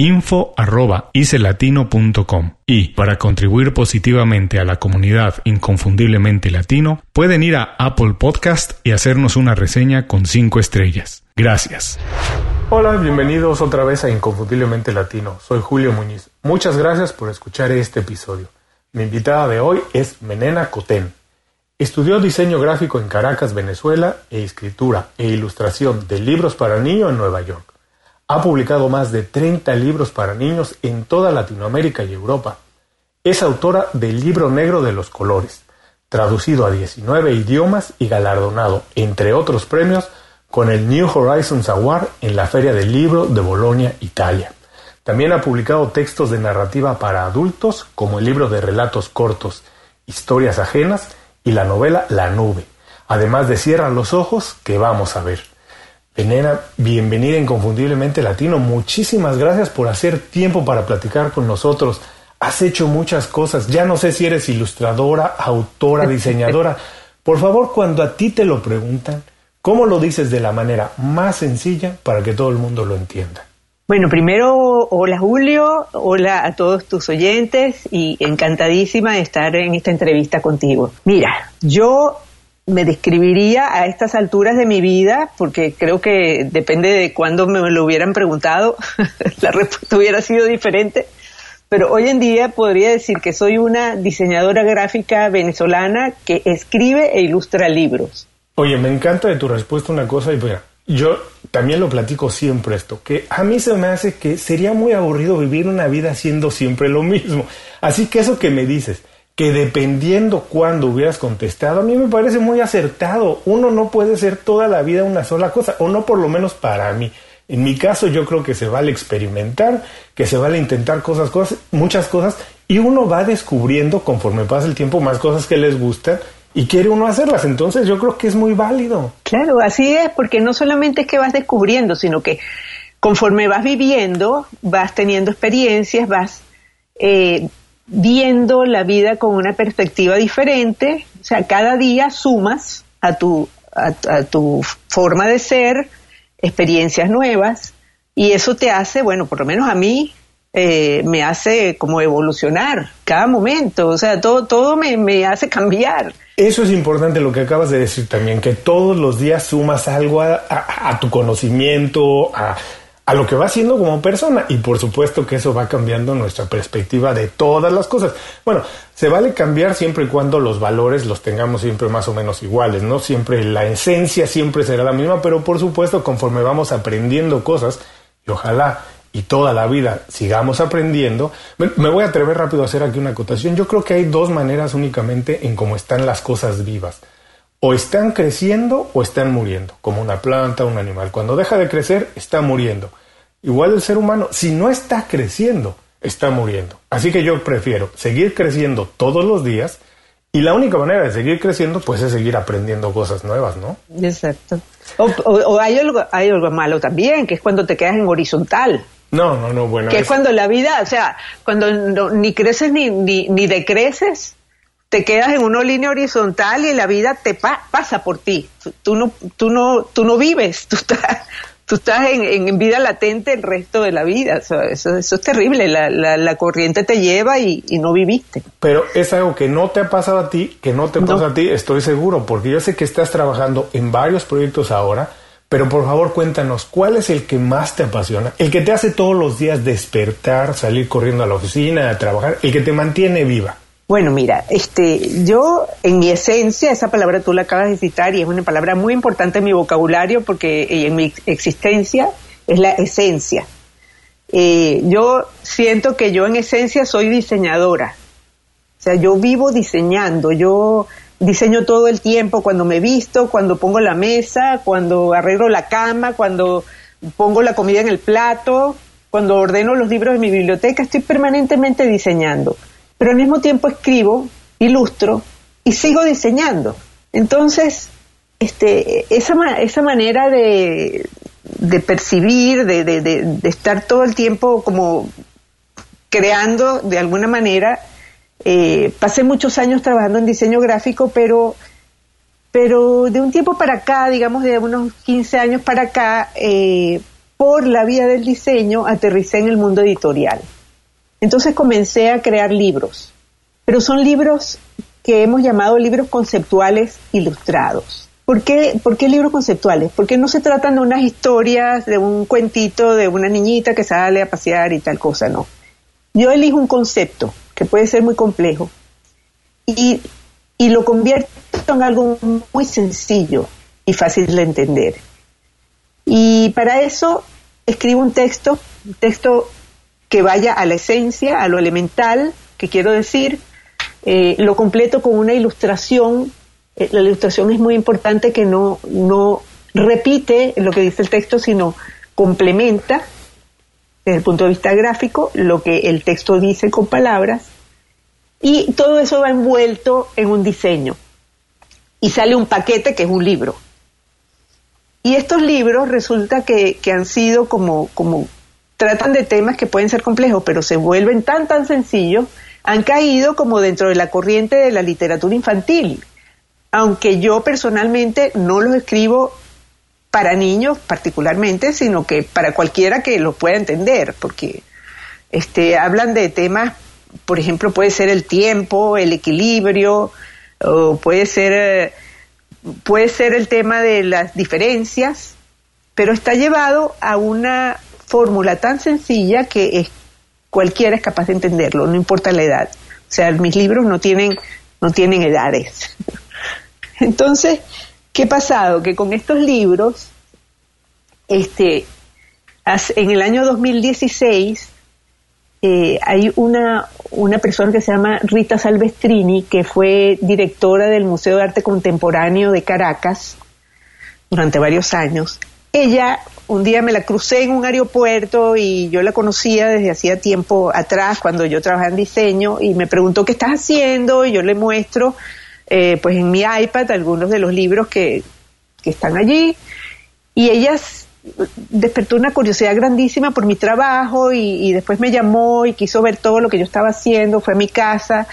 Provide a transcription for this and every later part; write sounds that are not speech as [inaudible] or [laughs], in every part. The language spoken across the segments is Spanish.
info.icelatino.com y para contribuir positivamente a la comunidad inconfundiblemente latino pueden ir a Apple Podcast y hacernos una reseña con 5 estrellas. Gracias. Hola, bienvenidos otra vez a Inconfundiblemente Latino. Soy Julio Muñiz. Muchas gracias por escuchar este episodio. Mi invitada de hoy es Menena Cotén. Estudió diseño gráfico en Caracas, Venezuela, e escritura e ilustración de libros para niños en Nueva York. Ha publicado más de 30 libros para niños en toda Latinoamérica y Europa. Es autora del Libro Negro de los Colores, traducido a 19 idiomas y galardonado, entre otros premios, con el New Horizons Award en la Feria del Libro de Bolonia, Italia. También ha publicado textos de narrativa para adultos, como el libro de relatos cortos, Historias ajenas y la novela La Nube, además de Cierra los ojos, que vamos a ver. Venena, bienvenida Inconfundiblemente Latino. Muchísimas gracias por hacer tiempo para platicar con nosotros. Has hecho muchas cosas. Ya no sé si eres ilustradora, autora, [laughs] diseñadora. Por favor, cuando a ti te lo preguntan, ¿cómo lo dices de la manera más sencilla para que todo el mundo lo entienda? Bueno, primero, hola Julio, hola a todos tus oyentes y encantadísima de estar en esta entrevista contigo. Mira, yo me describiría a estas alturas de mi vida, porque creo que depende de cuándo me lo hubieran preguntado, [laughs] la respuesta hubiera sido diferente. Pero hoy en día podría decir que soy una diseñadora gráfica venezolana que escribe e ilustra libros. Oye, me encanta de tu respuesta una cosa, y mira, yo también lo platico siempre esto, que a mí se me hace que sería muy aburrido vivir una vida haciendo siempre lo mismo. Así que eso que me dices, que dependiendo cuándo hubieras contestado, a mí me parece muy acertado. Uno no puede ser toda la vida una sola cosa, o no por lo menos para mí. En mi caso yo creo que se vale experimentar, que se vale intentar cosas, cosas, muchas cosas, y uno va descubriendo conforme pasa el tiempo más cosas que les gustan y quiere uno hacerlas. Entonces yo creo que es muy válido. Claro, así es, porque no solamente es que vas descubriendo, sino que conforme vas viviendo, vas teniendo experiencias, vas eh, viendo la vida con una perspectiva diferente, o sea, cada día sumas a tu, a, tu forma de ser experiencias nuevas y eso te hace, bueno, por lo menos a mí, eh, me hace como evolucionar cada momento, o sea, todo, todo me, me, hace cambiar. Eso es importante lo que acabas de decir también, que todos los días sumas algo a, a tu conocimiento, a, a lo que va siendo como persona y por supuesto que eso va cambiando nuestra perspectiva de todas las cosas. Bueno, se vale cambiar siempre y cuando los valores los tengamos siempre más o menos iguales, ¿no? Siempre la esencia siempre será la misma, pero por supuesto conforme vamos aprendiendo cosas y ojalá y toda la vida sigamos aprendiendo, me voy a atrever rápido a hacer aquí una acotación. Yo creo que hay dos maneras únicamente en cómo están las cosas vivas o están creciendo o están muriendo, como una planta, un animal. Cuando deja de crecer, está muriendo. Igual el ser humano, si no está creciendo, está muriendo. Así que yo prefiero seguir creciendo todos los días y la única manera de seguir creciendo, pues es seguir aprendiendo cosas nuevas, ¿no? Exacto. O, hay, algo, hay algo malo también, que es cuando te quedas en horizontal. No, no, no, bueno. Que es, cuando la vida, o sea, cuando ni creces ni, ni, ni decreces, te quedas en una línea horizontal y la vida te pasa por ti. Tú, no, tú, no, tú no vives, tú estás tú estás en, vida latente el resto de la vida. Eso, eso, es terrible. La, la, corriente te lleva y, no viviste. Pero es algo que no te ha pasado a ti, que no te pasa a ti, estoy seguro, porque yo sé que estás trabajando en varios proyectos ahora. Pero por favor cuéntanos, ¿cuál es el que más te apasiona? El que te hace todos los días despertar, salir corriendo a la oficina, a trabajar, el que te mantiene viva. Bueno, mira, este, yo en mi esencia, esa palabra tú la acabas de citar y es una palabra muy importante en mi vocabulario porque en mi existencia es la esencia. Eh, yo siento que yo en esencia soy diseñadora. O sea, yo vivo diseñando, yo diseño todo el tiempo cuando me visto, cuando pongo la mesa, cuando arreglo la cama, cuando pongo la comida en el plato, cuando ordeno los libros de mi biblioteca, estoy permanentemente diseñando pero al mismo tiempo escribo, ilustro y sigo diseñando. Entonces, este, esa, esa manera de, de percibir, de, de, de, estar todo el tiempo como creando de alguna manera, eh, pasé muchos años trabajando en diseño gráfico, pero, pero de un tiempo para acá, digamos de unos 15 años para acá, eh, por la vía del diseño aterricé en el mundo editorial. Entonces comencé a crear libros, pero son libros que hemos llamado libros conceptuales ilustrados. ¿Por qué, ¿Por qué libros conceptuales? Porque no se tratan de unas historias, de un cuentito de una niñita que sale a pasear y tal cosa, no. Yo elijo un concepto que puede ser muy complejo y, y lo convierto en algo muy sencillo y fácil de entender. Y para eso escribo un texto, un texto que vaya a la esencia, a lo elemental, que quiero decir, eh, lo completo con una ilustración. Eh, la ilustración es muy importante que no, no repite lo que dice el texto, sino complementa, desde el punto de vista gráfico, lo que el texto dice con palabras. Y todo eso va envuelto en un diseño. Y sale un paquete que es un libro. Y estos libros resulta que, que han sido como, como tratan de temas que pueden ser complejos, pero se vuelven tan, tan sencillos, han caído como dentro de la corriente de la literatura infantil. Aunque yo personalmente no los escribo para niños particularmente, sino que para cualquiera que los pueda entender, porque este, hablan de temas, por ejemplo, puede ser el tiempo, el equilibrio, o puede ser, puede ser el tema de las diferencias, pero está llevado a una fórmula tan sencilla que es, cualquiera es capaz de entenderlo, no importa la edad. O sea, mis libros no tienen, no tienen edades. [laughs] Entonces, ¿qué ha pasado? Que con estos libros, este, en el año 2016, eh, hay una, una persona que se llama Rita Salvestrini, que fue directora del Museo de Arte Contemporáneo de Caracas durante varios años. Ella un día me la crucé en un aeropuerto y yo la conocía desde hacía tiempo atrás cuando yo trabajaba en diseño y me preguntó qué estás haciendo y yo le muestro eh, pues en mi iPad algunos de los libros que, que están allí. Y ella despertó una curiosidad grandísima por mi trabajo y, y, después me llamó y quiso ver todo lo que yo estaba haciendo, fue a mi casa.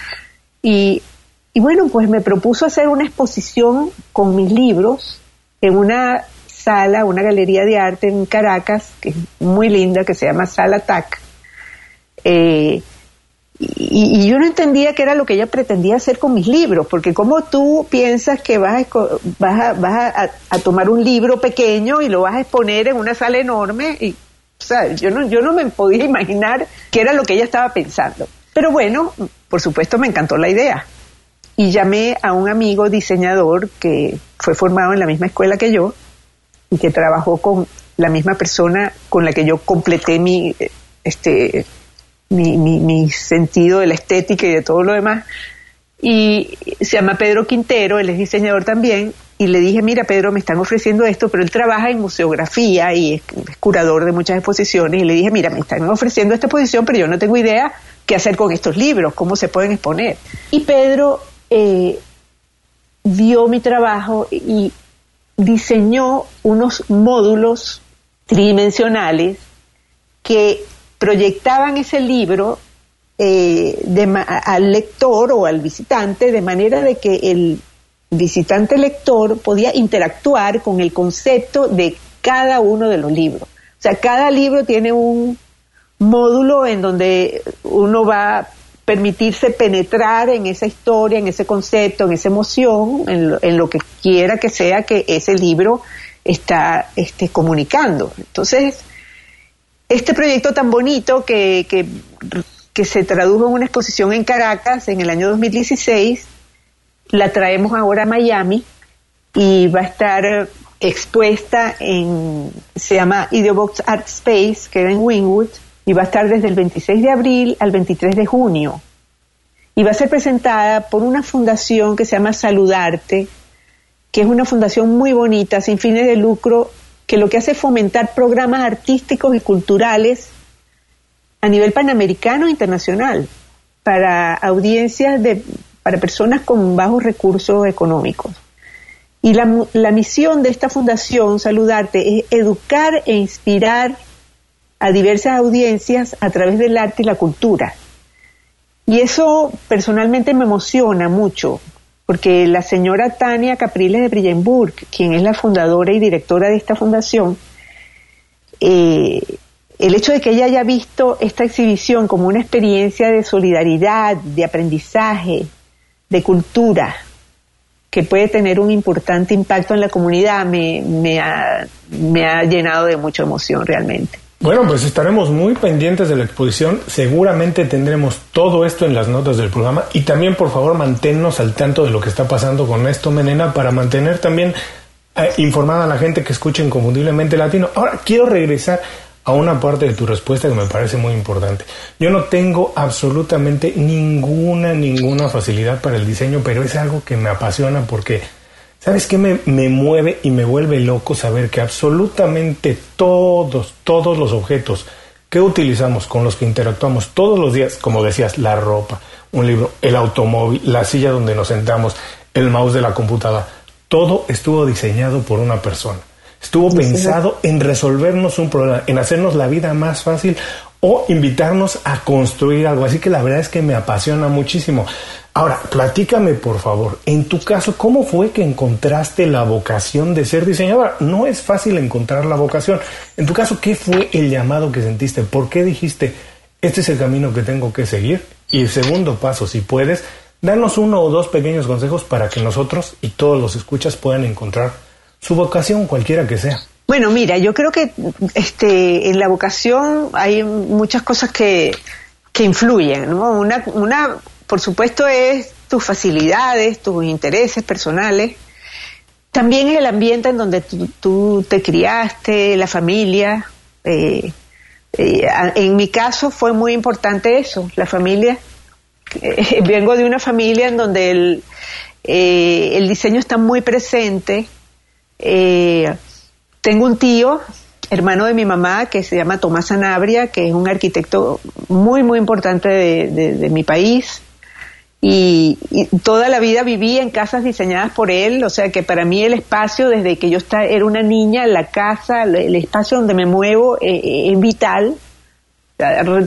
Y, y bueno, pues me propuso hacer una exposición con mis libros en una sala, una galería de arte en Caracas, que es muy linda, que se llama Sala TAC. Eh, y, yo no entendía qué era lo que ella pretendía hacer con mis libros, porque como tú piensas que vas, a, vas, vas a, tomar un libro pequeño y lo vas a exponer en una sala enorme, y, yo no, yo no me podía imaginar qué era lo que ella estaba pensando. Pero bueno, por supuesto me encantó la idea. Y llamé a un amigo diseñador que fue formado en la misma escuela que yo, y que trabajó con la misma persona con la que yo completé mi, este, mi, mi, sentido de la estética y de todo lo demás. Y se llama Pedro Quintero, él es diseñador también, y le dije, mira Pedro, me están ofreciendo esto, pero él trabaja en museografía y es, curador de muchas exposiciones, y le dije, mira, me están ofreciendo esta exposición, pero yo no tengo idea qué hacer con estos libros, cómo se pueden exponer. Y Pedro eh, vio mi trabajo y diseñó unos módulos tridimensionales que proyectaban ese libro eh, al lector o al visitante de manera de que el visitante lector podía interactuar con el concepto de cada uno de los libros. O sea, cada libro tiene un módulo en donde uno va permitirse penetrar en esa historia, en ese concepto, en esa emoción, en lo, que quiera que sea que ese libro está este, comunicando. Entonces, este proyecto tan bonito que, que, se tradujo en una exposición en Caracas en el año 2016, la traemos ahora a Miami y va a estar expuesta en, se llama Ideobox Art Space, que en Wingwood, y va a estar desde el 26 de abril al 23 de junio. Y va a ser presentada por una fundación que se llama Saludarte, que es una fundación muy bonita, sin fines de lucro, que lo que hace es fomentar programas artísticos y culturales a nivel panamericano e internacional para audiencias de para personas con bajos recursos económicos. Y la, la misión de esta fundación, Saludarte, es educar e inspirar a diversas audiencias a través del arte y la cultura. Y eso personalmente me emociona mucho, porque la señora Tania Capriles de Brillenburg, quien es la fundadora y directora de esta fundación, eh, el hecho de que ella haya visto esta exhibición como una experiencia de solidaridad, de aprendizaje, de cultura, que puede tener un importante impacto en la comunidad, me, me, ha, me ha llenado de mucha emoción realmente. Bueno, pues estaremos muy pendientes de la exposición. Seguramente tendremos todo esto en las notas del programa. Y también, por favor, manténnos al tanto de lo que está pasando con esto, Menena, para mantener también eh, informada a la gente que escucha Inconfundiblemente Latino. Ahora, quiero regresar a una parte de tu respuesta que me parece muy importante. Yo no tengo absolutamente ninguna, ninguna facilidad para el diseño, pero es algo que me apasiona porque ¿Sabes qué me, me, mueve y me vuelve loco saber que absolutamente todos, todos los objetos que utilizamos, con los que interactuamos todos los días, como decías, la ropa, un libro, el automóvil, la silla donde nos sentamos, el mouse de la computadora, todo estuvo diseñado por una persona. Estuvo pensado en resolvernos un problema, en hacernos la vida más fácil o invitarnos a construir algo. Así que la verdad es que me apasiona muchísimo. Ahora, platícame por favor, en tu caso, ¿cómo fue que encontraste la vocación de ser diseñadora? No es fácil encontrar la vocación. En tu caso, ¿qué fue el llamado que sentiste? ¿Por qué dijiste, este es el camino que tengo que seguir? Y el segundo paso, si puedes, danos uno o dos pequeños consejos para que nosotros y todos los escuchas puedan encontrar su vocación, cualquiera que sea. Bueno, mira, yo creo que este, en la vocación hay muchas cosas que, que influyen. ¿no? Una, una por supuesto, es tus facilidades, tus intereses personales. También el ambiente en donde tú, te criaste, la familia. Eh, eh, en mi caso fue muy importante eso, la familia. Eh, [laughs] vengo de una familia en donde el, el diseño está muy presente. Tengo un tío, hermano de mi mamá, que se llama Tomás Sanabria, que es un arquitecto muy, muy importante de mi país y, toda la vida viví en casas diseñadas por él, o sea que para mí el espacio, desde que yo era una niña, la casa, el espacio donde me muevo eh, eh, es vital.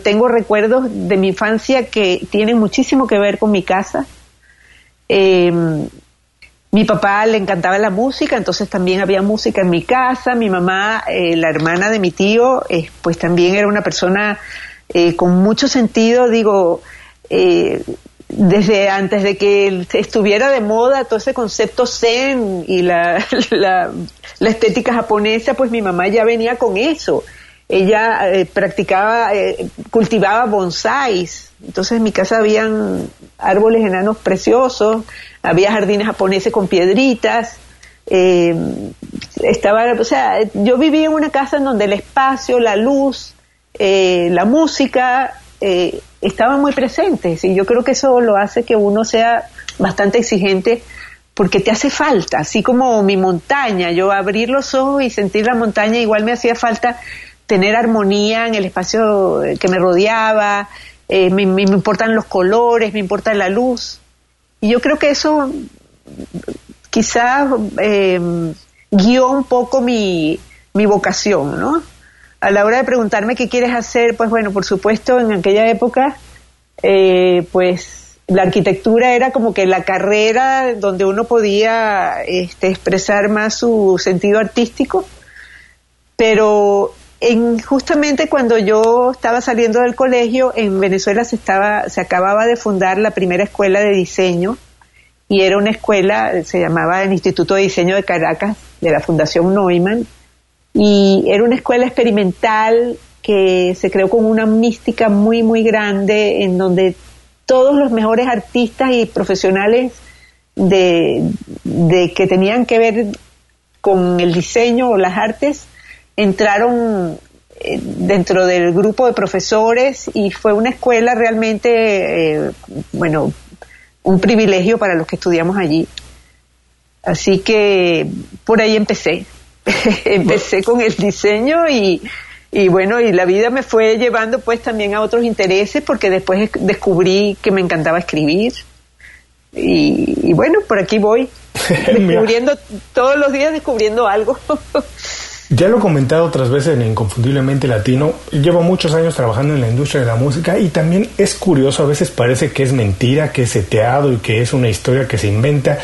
Tengo recuerdos de mi infancia que tienen muchísimo que ver con mi casa. Em, mi papá le encantaba la música, entonces también había música en mi casa. Mi mamá, eh, la hermana de mi tío, pues también era una persona con mucho sentido, digo, desde antes de que estuviera de moda todo ese concepto zen y [laughs] la, la, estética japonesa, pues mi mamá ya venía con eso. Ella eh, practicaba, eh, cultivaba bonsáis. Entonces en mi casa habían árboles enanos preciosos, había jardines japoneses con piedritas. Eh, estaba, o sea, yo vivía en una casa en donde el espacio, la luz, la música eh, estaban muy presentes y yo creo que eso lo hace que uno sea bastante exigente porque te hace falta, así como mi montaña, yo abrir los ojos y sentir la montaña igual me hacía falta tener armonía en el espacio que me rodeaba, eh, me, importan los colores, me importa la luz. Y yo creo que eso quizás eh, guió un poco mi, mi vocación, ¿no? a la hora de preguntarme qué quieres hacer, pues bueno, por supuesto, en aquella época, eh, pues la arquitectura era como que la carrera donde uno podía este, expresar más su sentido artístico. pero en, justamente cuando yo estaba saliendo del colegio, en Venezuela se, estaba, se acababa de fundar la primera escuela de diseño y era una escuela, se llamaba el Instituto de Diseño de Caracas, de la Fundación Neumann, y era una escuela experimental que se creó con una mística muy, muy grande, en donde todos los mejores artistas y profesionales de, de que tenían que ver con el diseño o las artes entraron eh, dentro del grupo de profesores y fue una escuela realmente, eh, bueno, un privilegio para los que estudiamos allí. Así que por ahí empecé. [laughs] empecé con el diseño y, y bueno, y la vida me fue llevando pues también a otros intereses porque después descubrí que me encantaba escribir. Y, y bueno, por aquí voy, [laughs] descubriendo todos los días, descubriendo algo. [laughs] Ya lo he comentado otras veces en Inconfundiblemente Latino, llevo muchos años trabajando en la industria de la música y también es curioso, a veces parece que es mentira, que es seteado y que es una historia que se inventa.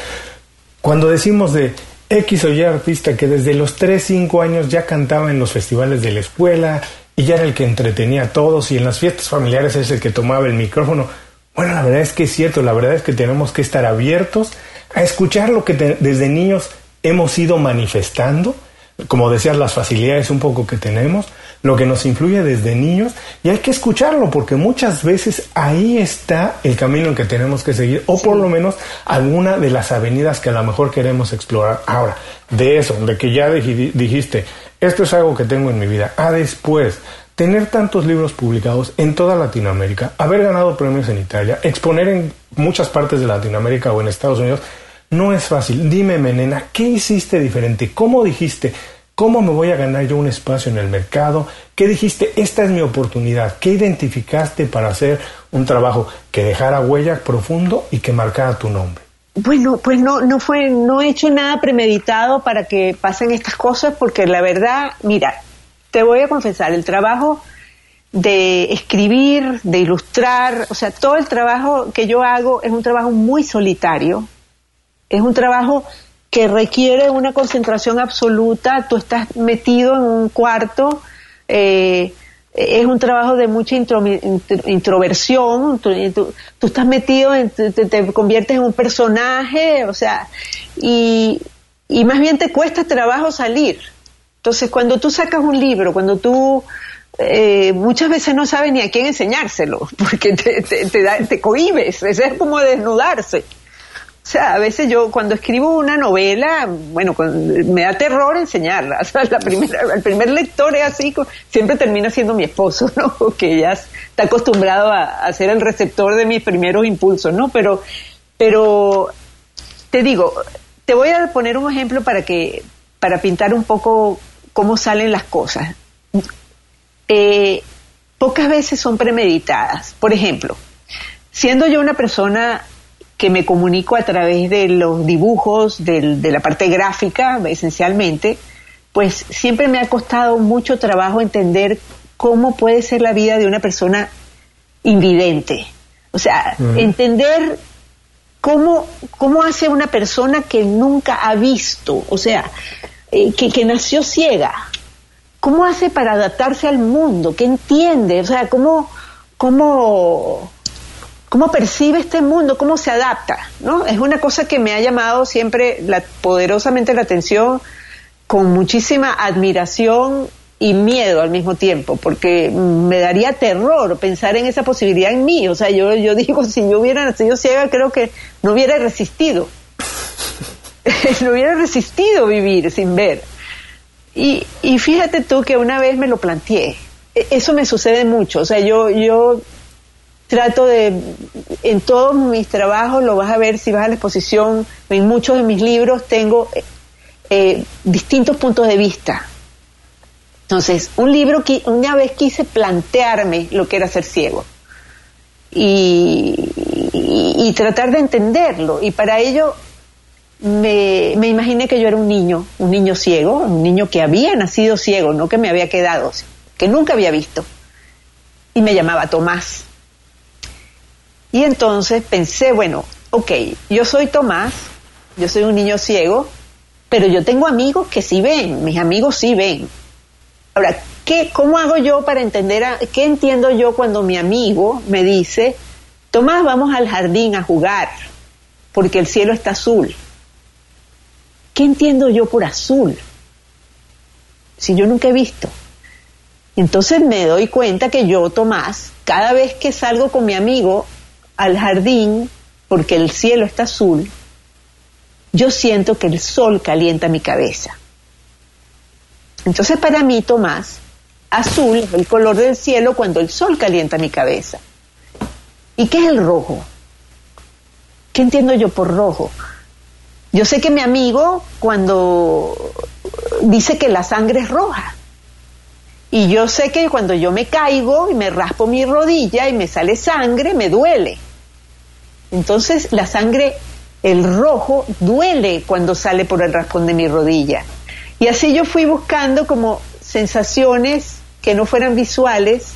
Cuando decimos de X o Y artista que desde los 3, 5 años ya cantaba en los festivales de la escuela y ya era el que entretenía a todos y en las fiestas familiares es el que tomaba el micrófono. Bueno, la verdad es que es cierto, la verdad es que tenemos que estar abiertos a escuchar lo que desde niños hemos ido manifestando como decías, las facilidades un poco que tenemos, lo que nos influye desde niños, y hay que escucharlo, porque muchas veces ahí está el camino en que tenemos que seguir, o por lo menos alguna de las avenidas que a lo mejor queremos explorar. Ahora, de eso, de que ya dijiste, esto es algo que tengo en mi vida, a después, tener tantos libros publicados en toda Latinoamérica, haber ganado premios en Italia, exponer en muchas partes de Latinoamérica o en Estados Unidos, no es fácil. Dime, Menena, ¿qué hiciste diferente? ¿Cómo dijiste? ¿Cómo me voy a ganar yo un espacio en el mercado? ¿Qué dijiste? Esta es mi oportunidad. ¿Qué identificaste para hacer un trabajo que dejara huella profundo y que marcara tu nombre? Bueno, pues no, no fue, no he hecho nada premeditado para que pasen estas cosas, porque la verdad, mira, te voy a confesar, el trabajo de escribir, de ilustrar, o sea, todo el trabajo que yo hago es un trabajo muy solitario, es un trabajo que requiere una concentración absoluta, tú estás metido en un cuarto, eh, es un trabajo de mucha introversión, tú, estás metido, te, conviertes en un personaje, o sea, y, más bien te cuesta trabajo salir. Entonces, cuando tú sacas un libro, cuando tú eh, muchas veces no sabes ni a quién enseñárselo, [laughs] porque te, te, te cohibes, es como desnudarse. O sea, a veces yo cuando escribo una novela, bueno, me da terror enseñarla. [laughs] O sea, la primera, el primer lector es así, siempre termina siendo mi esposo, ¿no? [laughs] Que ya está acostumbrado a, ser el receptor de mis primeros impulsos, ¿no? Pero, pero te digo, te voy a poner un ejemplo para que, para pintar un poco cómo salen las cosas. Eh, pocas veces son premeditadas. Por ejemplo, siendo yo una persona que me comunico a través de los dibujos, de la parte gráfica, esencialmente, pues siempre me ha costado mucho trabajo entender cómo puede ser la vida de una persona invidente. O sea, entender cómo, cómo hace una persona que nunca ha visto, o sea, eh, que, que nació ciega. ¿Cómo hace para adaptarse al mundo? ¿Qué entiende? O sea, ¿cómo, cómo cómo percibe este mundo, cómo se adapta, ¿no? Es una cosa que me ha llamado siempre la, poderosamente la atención, con muchísima admiración y miedo al mismo tiempo, porque me daría terror pensar en esa posibilidad en mí. O sea, yo, yo digo, [laughs] si yo hubiera nacido ciega, creo que no hubiera resistido. [laughs] no hubiera resistido vivir sin ver. Y, y fíjate tú que una vez me lo planteé. E, eso me sucede mucho. O sea, yo, yo trato de, en todos mis trabajos, lo vas a ver si vas a la exposición, en muchos de mis libros tengo eh, distintos puntos de vista. Entonces, un libro que una vez quise plantearme lo que era ser ciego y, y, tratar de entenderlo. Y para ello me, me, imaginé que yo era un niño, un niño ciego, un niño que había nacido ciego, no que me había quedado, que nunca había visto. Y me llamaba Tomás. Y entonces pensé, bueno, ok, yo soy Tomás, yo soy un niño ciego, pero yo tengo amigos que sí ven, mis amigos sí ven. Ahora, ¿qué, ¿cómo hago yo para entender, a, qué entiendo yo cuando mi amigo me dice, Tomás, vamos al jardín a jugar, porque el cielo está azul? ¿Qué entiendo yo por azul? Si yo nunca he visto. Entonces me doy cuenta que yo, Tomás, cada vez que salgo con mi amigo al jardín, porque el cielo está azul, yo siento que el sol calienta mi cabeza. Entonces para mí, Tomás, azul es el color del cielo cuando el sol calienta mi cabeza. ¿Y qué es el rojo? ¿Qué entiendo yo por rojo? Yo sé que mi amigo cuando dice que la sangre es roja. Y yo sé que cuando yo me caigo y me raspo mi rodilla y me sale sangre, me duele. Entonces la sangre, el rojo, duele cuando sale por el raspón de mi rodilla. Y así yo fui buscando como sensaciones que no fueran visuales,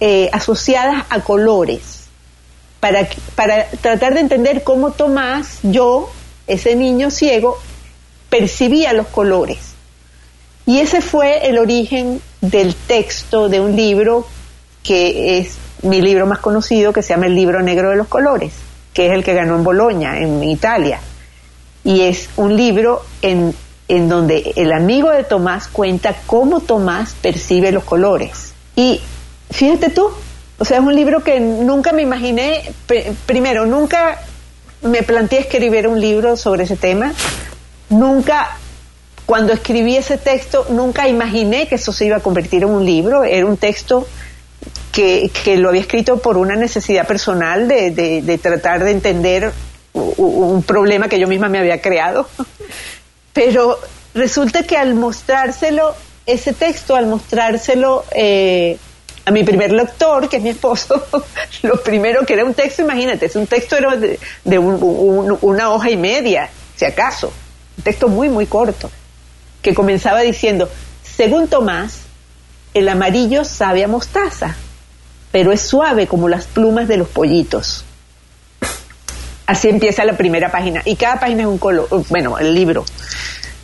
eh, asociadas a colores, para, para tratar de entender cómo Tomás, yo, ese niño ciego, percibía los colores. Y ese fue el origen del texto de un libro que es mi libro más conocido, que se llama El libro negro de los colores, que es el que ganó en Boloña, en Italia. Y es un libro en en donde el amigo de Tomás cuenta cómo Tomás percibe los colores. Y fíjate tú, o sea, es un libro que nunca me imaginé, primero, nunca me planteé escribir un libro sobre ese tema, nunca, cuando escribí ese texto, nunca imaginé que eso se iba a convertir en un libro, era un texto que, lo había escrito por una necesidad personal de, de, tratar de entender un problema que yo misma me había creado. [laughs] Pero resulta que al mostrárselo, ese texto, al mostrárselo eh, a mi primer lector, que es mi esposo, [laughs] lo primero que era un texto, imagínate, es un texto era de, una hoja y media, si acaso, un texto muy, muy corto, que comenzaba diciendo, según Tomás, el amarillo sabe a mostaza, pero es suave como las plumas de los pollitos. Así empieza la primera página. Y cada página es un color, bueno, el libro.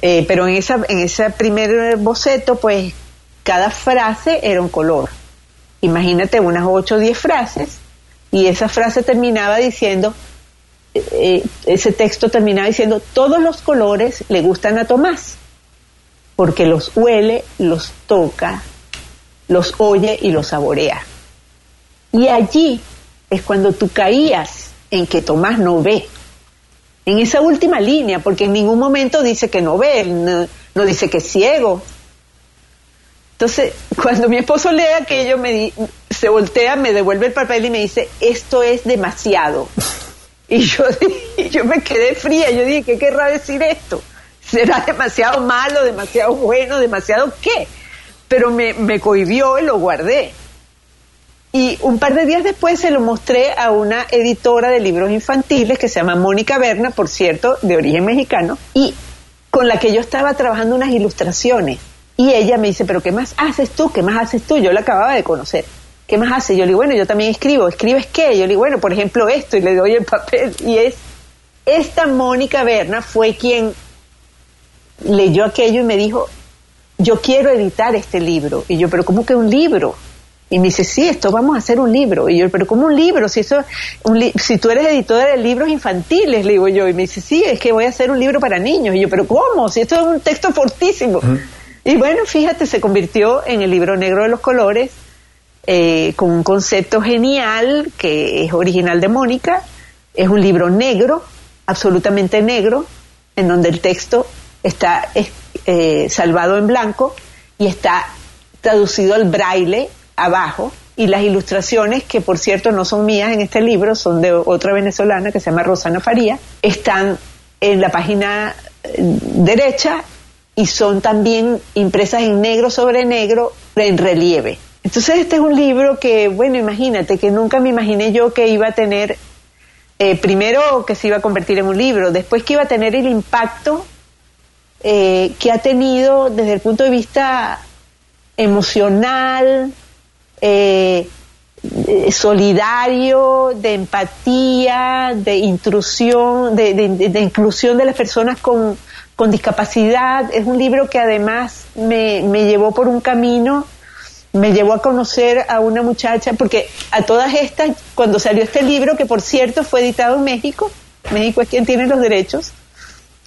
Eh, pero en, esa, en ese primer boceto, pues cada frase era un color. Imagínate unas 8 o 10 frases y esa frase terminaba diciendo, eh, eh, ese texto terminaba diciendo, todos los colores le gustan a Tomás, porque los huele, los toca, los oye y los saborea. Y allí es cuando tú caías en que Tomás no ve. En esa última línea, porque en ningún momento dice que no ve, no, dice que es ciego. Entonces, cuando mi esposo lee aquello, me se voltea, me devuelve el papel y me dice, esto es demasiado. Y yo, [laughs] yo me quedé fría, yo dije, ¿qué querrá decir esto? ¿Será demasiado malo, demasiado bueno, demasiado qué? Pero me, me cohibió y lo guardé. Y un par de días después se lo mostré a una editora de libros infantiles que se llama Mónica Berna, por cierto, de origen mexicano, y con la que yo estaba trabajando unas ilustraciones. Y ella me dice, pero ¿qué más haces tú? ¿Qué más haces tú? Yo la acababa de conocer. ¿Qué más haces? Yo le digo, bueno, yo también escribo. ¿Escribes qué? Yo le digo, bueno, por ejemplo esto, y le doy el papel. Y es, esta Mónica Berna fue quien leyó aquello y me dijo, yo quiero editar este libro. Y yo, pero ¿cómo que un libro? Y me dice, sí, esto vamos a hacer un libro. Y yo, pero ¿cómo un libro? Si, eso, si tú eres editora de libros infantiles, le digo yo. Y me dice, sí, es que voy a hacer un libro para niños. Y yo, pero ¿cómo? Si esto es un texto fortísimo. Y bueno, fíjate, se convirtió en el libro negro de los colores, eh, con un concepto genial que es original de Mónica. Es un libro negro, absolutamente negro, en donde el texto está eh, salvado en blanco y está traducido al braille abajo y las ilustraciones, que por cierto no son mías en este libro, son de otra venezolana que se llama Rosana Faría, están en la página eh, derecha y son también impresas en negro sobre negro en relieve. Entonces este es un libro que, bueno, imagínate, que nunca me imaginé yo que iba a tener, eh, primero que se iba a convertir en un libro, después que iba a tener el impacto eh, que ha tenido desde el punto de vista emocional, eh, solidario, de empatía, de intrusión, de, inclusión de las personas con, con discapacidad. Es un libro que además me, me llevó por un camino, me llevó a conocer a una muchacha, porque a todas estas, cuando salió este libro, que por cierto fue editado en México, México es quien tiene los derechos,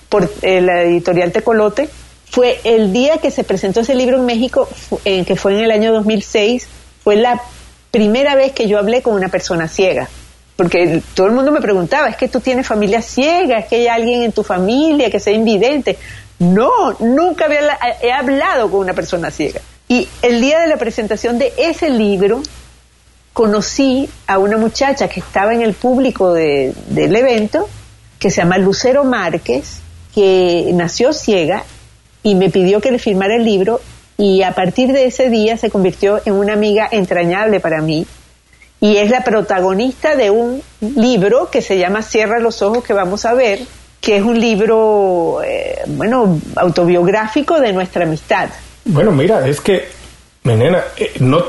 por eh, la editorial Tecolote, fue el día que se presentó ese libro en México, en que fue en el año 2006, fue la primera vez que yo hablé con una persona ciega porque todo el mundo me preguntaba, es que tú tienes familia ciega, es que hay alguien en tu familia que sea invidente. No, nunca había, he hablado con una persona ciega. Y el día de la presentación de ese libro, conocí a una muchacha que estaba en el público del evento, que se llama Lucero Márquez, que nació ciega y me pidió que le firmara el libro y a partir de ese día se convirtió en una amiga entrañable para mí y es la protagonista de un libro que se llama Cierra los ojos que vamos a ver, que es un libro, eh, bueno, autobiográfico de nuestra amistad. Bueno, mira, es que, menena, eh, no,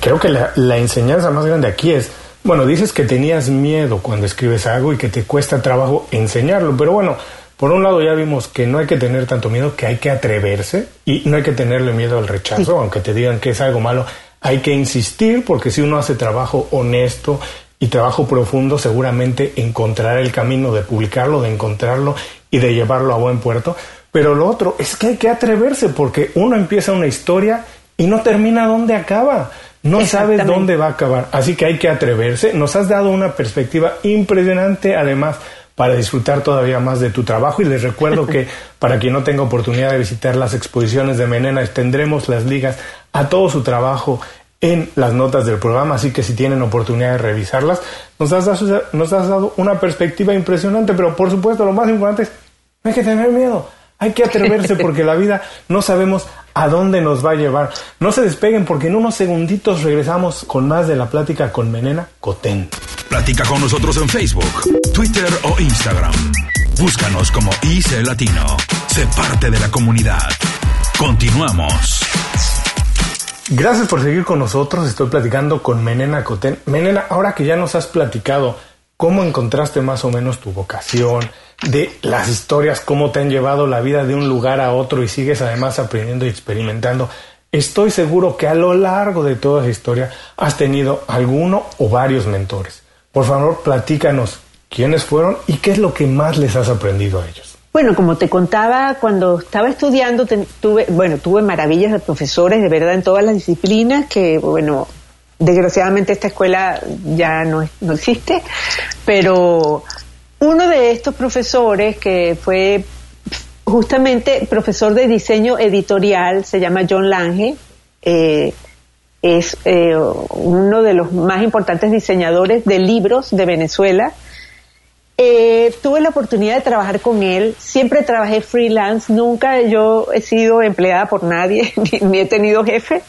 creo que la, la enseñanza más grande aquí es, bueno, dices que tenías miedo cuando escribes algo y que te cuesta trabajo enseñarlo, pero bueno, por un lado ya vimos que no hay que tener tanto miedo, que hay que atreverse y no hay que tenerle miedo al rechazo, aunque te digan que es algo malo hay que insistir porque si uno hace trabajo honesto y trabajo profundo, seguramente encontrará el camino de publicarlo, de encontrarlo y de llevarlo a buen puerto. Pero lo otro es que hay que atreverse porque uno empieza una historia y no termina donde acaba. No sabe dónde va a acabar. Así que hay que atreverse. Nos has dado una perspectiva impresionante, además, para disfrutar todavía más de tu trabajo. Y les recuerdo que [laughs] para quien no tenga oportunidad de visitar las exposiciones de Menena, tendremos las ligas a todo su trabajo en las notas del programa, así que si tienen oportunidad de revisarlas, nos has, dado, nos has dado una perspectiva impresionante, pero por supuesto lo más importante es, no hay que tener miedo, hay que atreverse [laughs] porque la vida no sabemos a dónde nos va a llevar. No se despeguen porque en unos segunditos regresamos con más de la plática con Menena Cotén. Platica con nosotros en Facebook, Twitter o Instagram. Búscanos como IC Latino. Sé parte de la comunidad. Continuamos. Gracias por seguir con nosotros. Estoy platicando con Menena Cotén. Menena, ahora que ya nos has platicado cómo encontraste más o menos tu vocación, de las historias, cómo te han llevado la vida de un lugar a otro y sigues además aprendiendo y experimentando. Estoy seguro que a lo largo de toda esa historia has tenido alguno o varios mentores. Por favor, platícanos quiénes fueron y qué es lo que más les has aprendido a ellos. Bueno, como te contaba, cuando estaba estudiando, tuve, bueno, tuve maravillas de profesores, de verdad, en todas las disciplinas, que, bueno, desgraciadamente esta escuela ya no, no existe, pero uno de estos profesores que fue justamente profesor de diseño editorial, se llama John Lange, eh, es eh, uno de los más importantes diseñadores de libros de Venezuela, eh, tuve la oportunidad de trabajar con él, siempre trabajé freelance, nunca yo he sido empleada por nadie, [laughs] ni, he tenido jefe,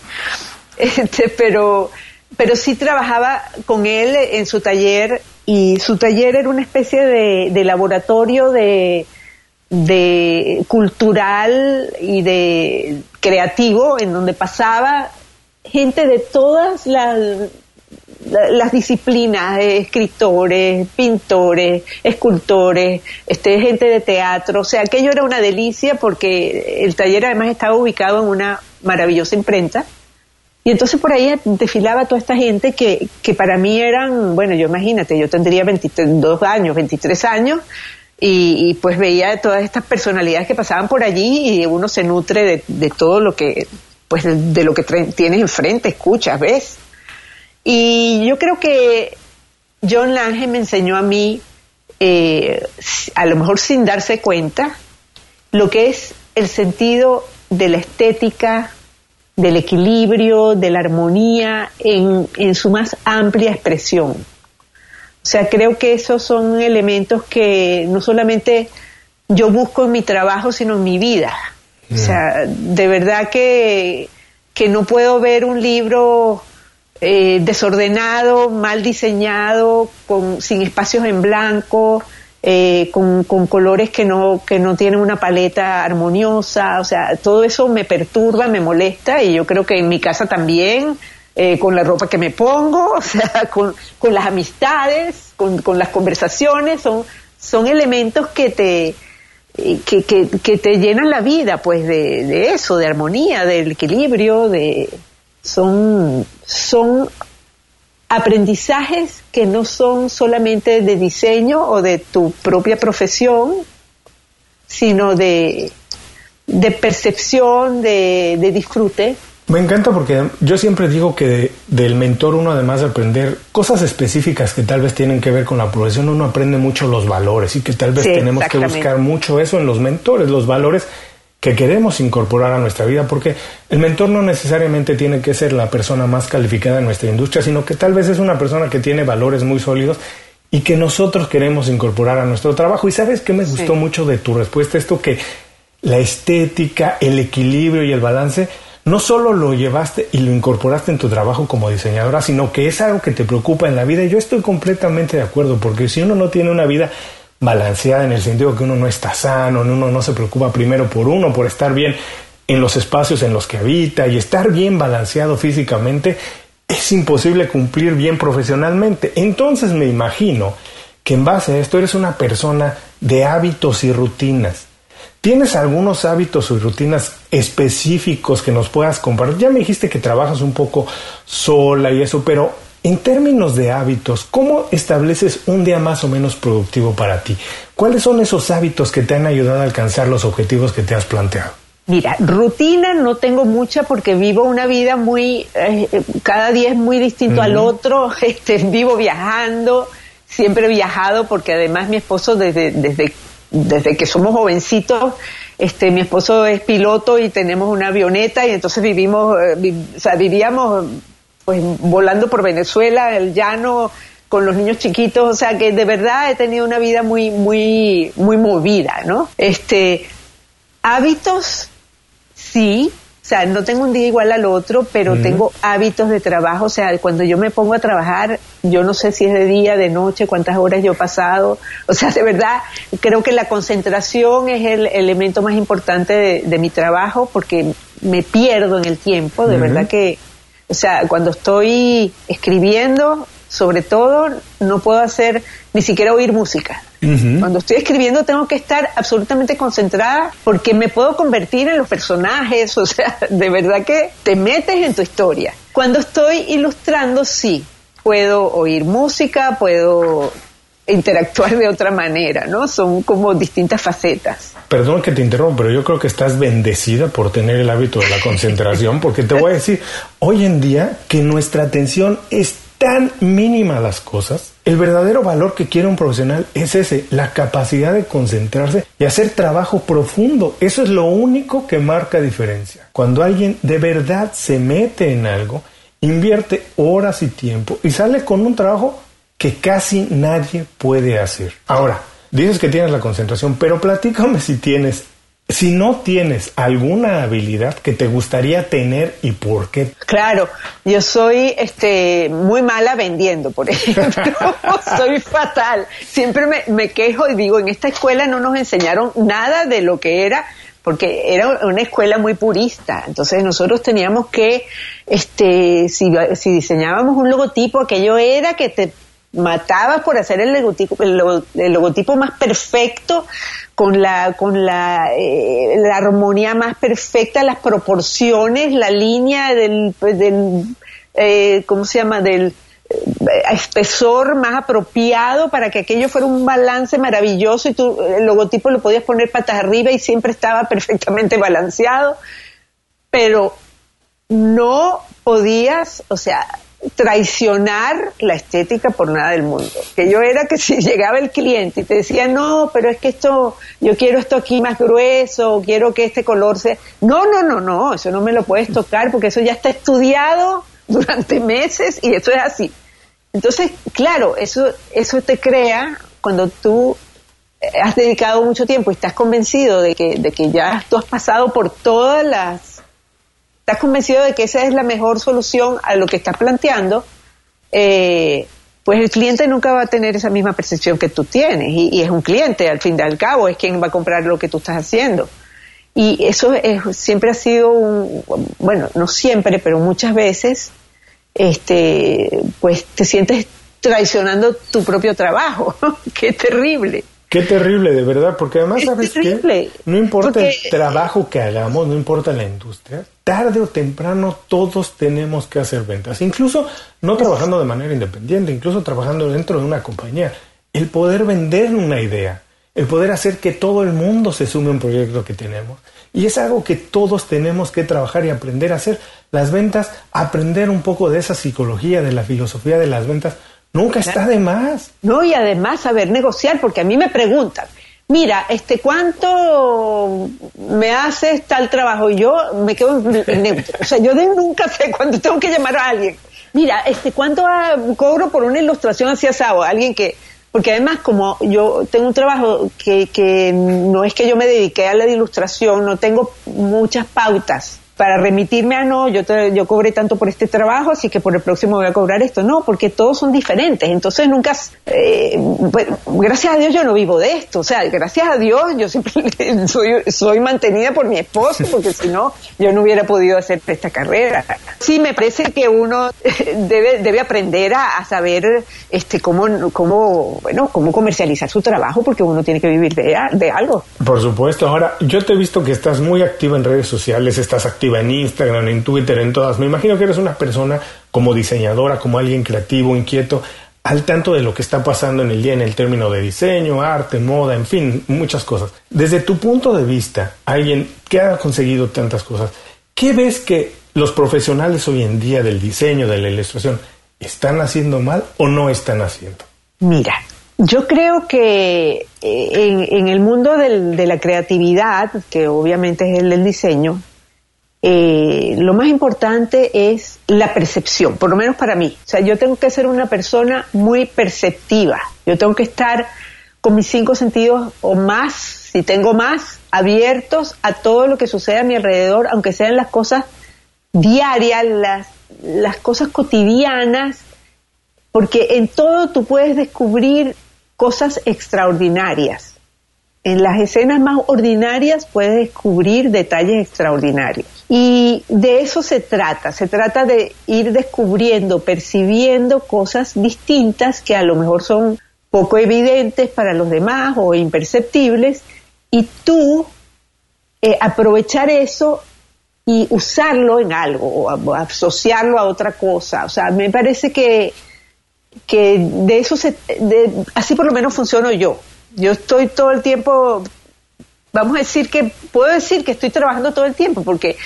este, pero, pero sí trabajaba con él en su taller y su taller era una especie de, laboratorio de, de cultural y de creativo en donde pasaba gente de todas las las disciplinas, escritores, pintores, escultores, este, gente de teatro, o sea, aquello era una delicia porque el taller además estaba ubicado en una maravillosa imprenta. Y entonces por ahí desfilaba toda esta gente que, que para mí eran, bueno, yo imagínate, yo tendría 22 años, 23 años, y, pues veía todas estas personalidades que pasaban por allí y uno se nutre de, de todo lo que, pues de lo que tienes enfrente, escuchas, ves. Y yo creo que John Lange me enseñó a mí, eh, a lo mejor sin darse cuenta, lo que es el sentido de la estética, del equilibrio, de la armonía en, en su más amplia expresión. O sea, creo que esos son elementos que no solamente yo busco en mi trabajo, sino en mi vida. O sea, de verdad que, que no puedo ver un libro eh, desordenado, mal diseñado, con, sin espacios en blanco, eh, con, con, colores que no, que no tienen una paleta armoniosa, o sea, todo eso me perturba, me molesta y yo creo que en mi casa también, eh, con la ropa que me pongo, [laughs] o sea, con, con las amistades, con, con las conversaciones, son, son elementos que te, que, que, te llenan la vida, pues, de, de, eso, de armonía, del equilibrio, de son, son aprendizajes que no son solamente de diseño o de tu propia profesión, sino de, de percepción, de, de disfrute. Me encanta porque yo siempre digo que del mentor uno además de aprender cosas específicas que tal vez tienen que ver con la profesión, uno aprende mucho los valores y que tal vez tenemos que buscar mucho eso en los mentores, los valores que queremos incorporar a nuestra vida, porque el mentor no necesariamente tiene que ser la persona más calificada en nuestra industria, sino que tal vez es una persona que tiene valores muy sólidos y que nosotros queremos incorporar a nuestro trabajo. Y sabes qué me gustó mucho de tu respuesta, esto que la estética, el equilibrio y el balance no solo lo llevaste y lo incorporaste en tu trabajo como diseñadora, sino que es algo que te preocupa en la vida. Y yo estoy completamente de acuerdo, porque si uno no tiene una vida balanceada en el sentido que uno no está sano, uno no se preocupa primero por uno, por estar bien en los espacios en los que habita y estar bien balanceado físicamente, es imposible cumplir bien profesionalmente. Entonces me imagino que en base a esto eres una persona de hábitos y rutinas. ¿Tienes algunos hábitos y rutinas específicos que nos puedas compartir? Ya me dijiste que trabajas un poco sola y eso, pero en términos de hábitos, ¿cómo estableces un día más o menos productivo para ti? ¿Cuáles son esos hábitos que te han ayudado a alcanzar los objetivos que te has planteado? Mira, rutina no tengo mucha porque vivo una vida muy, eh, cada día es muy distinto al otro, [laughs] este, vivo viajando, siempre he viajado porque además mi esposo desde, desde desde que somos jovencitos, este, mi esposo es piloto y tenemos una avioneta y entonces vivimos, eh, o sea, vivíamos pues volando por Venezuela, el llano, con los niños chiquitos, o sea que de verdad he tenido una vida muy, muy, muy movida, ¿no? Este, hábitos, sí, o sea, no tengo un día igual al otro, pero tengo hábitos de trabajo. O sea, cuando yo me pongo a trabajar, yo no sé si es de día, de noche, cuántas horas yo he pasado. O sea, de verdad, creo que la concentración es el elemento más importante de, mi trabajo porque me pierdo en el tiempo. De verdad que, o sea, cuando estoy escribiendo, sobre todo, no puedo hacer ni siquiera oír música. Cuando estoy escribiendo tengo que estar absolutamente concentrada porque me puedo convertir en los personajes, o sea, de verdad que te metes en tu historia. Cuando estoy ilustrando, sí, puedo oír música, puedo interactuar de otra manera, ¿no? Son como distintas facetas. Perdón que te interrumpa, pero yo creo que estás bendecida por tener el hábito de la [laughs] concentración, porque te voy a decir, hoy en día que nuestra atención es tan mínima las cosas, el verdadero valor que quiere un profesional es ese, la capacidad de concentrarse y hacer trabajo profundo. Eso es lo único que marca diferencia. Cuando alguien de verdad se mete en algo, invierte horas y tiempo y sale con un trabajo que casi nadie puede hacer. Ahora, dices que tienes la concentración, pero platícame si tienes si no tienes alguna habilidad que te gustaría tener y por qué. Claro, yo soy este muy mala vendiendo, por [laughs] ejemplo. soy fatal. Siempre me, quejo y digo, en esta escuela no nos enseñaron nada de lo que era, porque era una escuela muy purista. Entonces nosotros teníamos que, este, si, si diseñábamos un logotipo, aquello era que te matabas por hacer el logotipo, el logotipo más perfecto con la con la, eh, la armonía más perfecta, las proporciones, la línea del, del eh, ¿cómo se llama? del eh, espesor más apropiado para que aquello fuera un balance maravilloso y tú el logotipo lo podías poner patas arriba y siempre estaba [laughs] perfectamente balanceado, pero no podías, o sea, traicionar la estética por nada del mundo. Que yo era que [laughs] si llegaba el cliente y te decía, no, pero es que esto, yo quiero esto aquí más grueso, quiero que este color sea... No, no, no, no, eso no me lo puedes tocar porque eso ya está estudiado [laughs] durante meses y eso es así. Entonces, claro, eso, eso te crea cuando tú has dedicado mucho tiempo y estás convencido de que, de que ya tú has pasado por todas las estás convencido de que esa es la mejor solución a lo que estás planteando, eh, pues el cliente nunca va a tener esa misma percepción que tú tienes. Y, es un cliente, al fin y al cabo, es quien va a comprar lo que tú estás haciendo. Y eso siempre ha sido un, bueno, no siempre, pero muchas veces, este, pues te sientes traicionando tu propio trabajo. [laughs] Qué terrible. Qué terrible, de verdad, porque además, ¿sabes qué? No importa el trabajo que hagamos, no importa la industria, tarde o temprano todos tenemos que hacer ventas, incluso no trabajando de manera independiente, incluso trabajando dentro de una compañía. El poder vender una idea, el poder hacer que todo el mundo se sume a un proyecto que tenemos. Y es algo que todos tenemos que trabajar y aprender a hacer. Las ventas, aprender un poco de esa psicología, de la filosofía de las ventas, nunca está de más. No, y además saber negociar, porque a mí me preguntan, mira, este, ¿cuánto me haces tal trabajo? Y yo me quedo neutro. O sea, yo nunca sé cuando tengo que llamar a alguien. Mira, este, ¿cuánto cobro por una ilustración hacia sábado? Alguien que, porque además como yo tengo un trabajo que, que no es que yo me dediqué a la ilustración, no tengo muchas pautas para remitirme a no, yo, yo cobré tanto por este trabajo, así que por el próximo voy a cobrar esto. No, porque todos son diferentes. Entonces nunca, eh, gracias a Dios yo no vivo de esto. O sea, gracias a Dios yo siempre [laughs] soy, soy mantenida por mi esposo, porque si no, yo no hubiera podido hacer esta carrera. Sí, me parece que uno debe, debe aprender a, saber este cómo, cómo, bueno, cómo comercializar su trabajo, porque uno tiene que vivir de, de algo. Por supuesto. Ahora, yo te he visto que estás muy activa en redes sociales, estás activa en Instagram, en Twitter, en todas. Me imagino que eres una persona como diseñadora, como alguien creativo, inquieto, al tanto de lo que está pasando en el día en el término de diseño, arte, moda, en fin, muchas cosas. Desde tu punto de vista, alguien que ha conseguido tantas cosas, ¿qué ves que los profesionales hoy en día del diseño, de la ilustración, están haciendo mal o no están haciendo? Mira, yo creo que eh, en, el mundo de la creatividad, que obviamente es el del diseño, eh, lo más importante es la percepción, por lo menos para mí. O sea, yo tengo que ser una persona muy perceptiva. Yo tengo que estar con mis cinco sentidos o más, si tengo más, abiertos a todo lo que sucede a mi alrededor, aunque sean las cosas diarias, las, las cosas cotidianas, porque en todo tú puedes descubrir cosas extraordinarias. En las escenas más ordinarias puedes descubrir detalles extraordinarios. Y de eso se trata, se trata de ir descubriendo, percibiendo cosas distintas que a lo mejor son poco evidentes para los demás o imperceptibles, y tú eh, aprovechar eso y usarlo en algo, o asociarlo a otra cosa. O sea, me parece que, que de eso se, así por lo menos funciono yo. Yo estoy todo el tiempo vamos a decir que puedo decir que estoy trabajando todo el tiempo, porque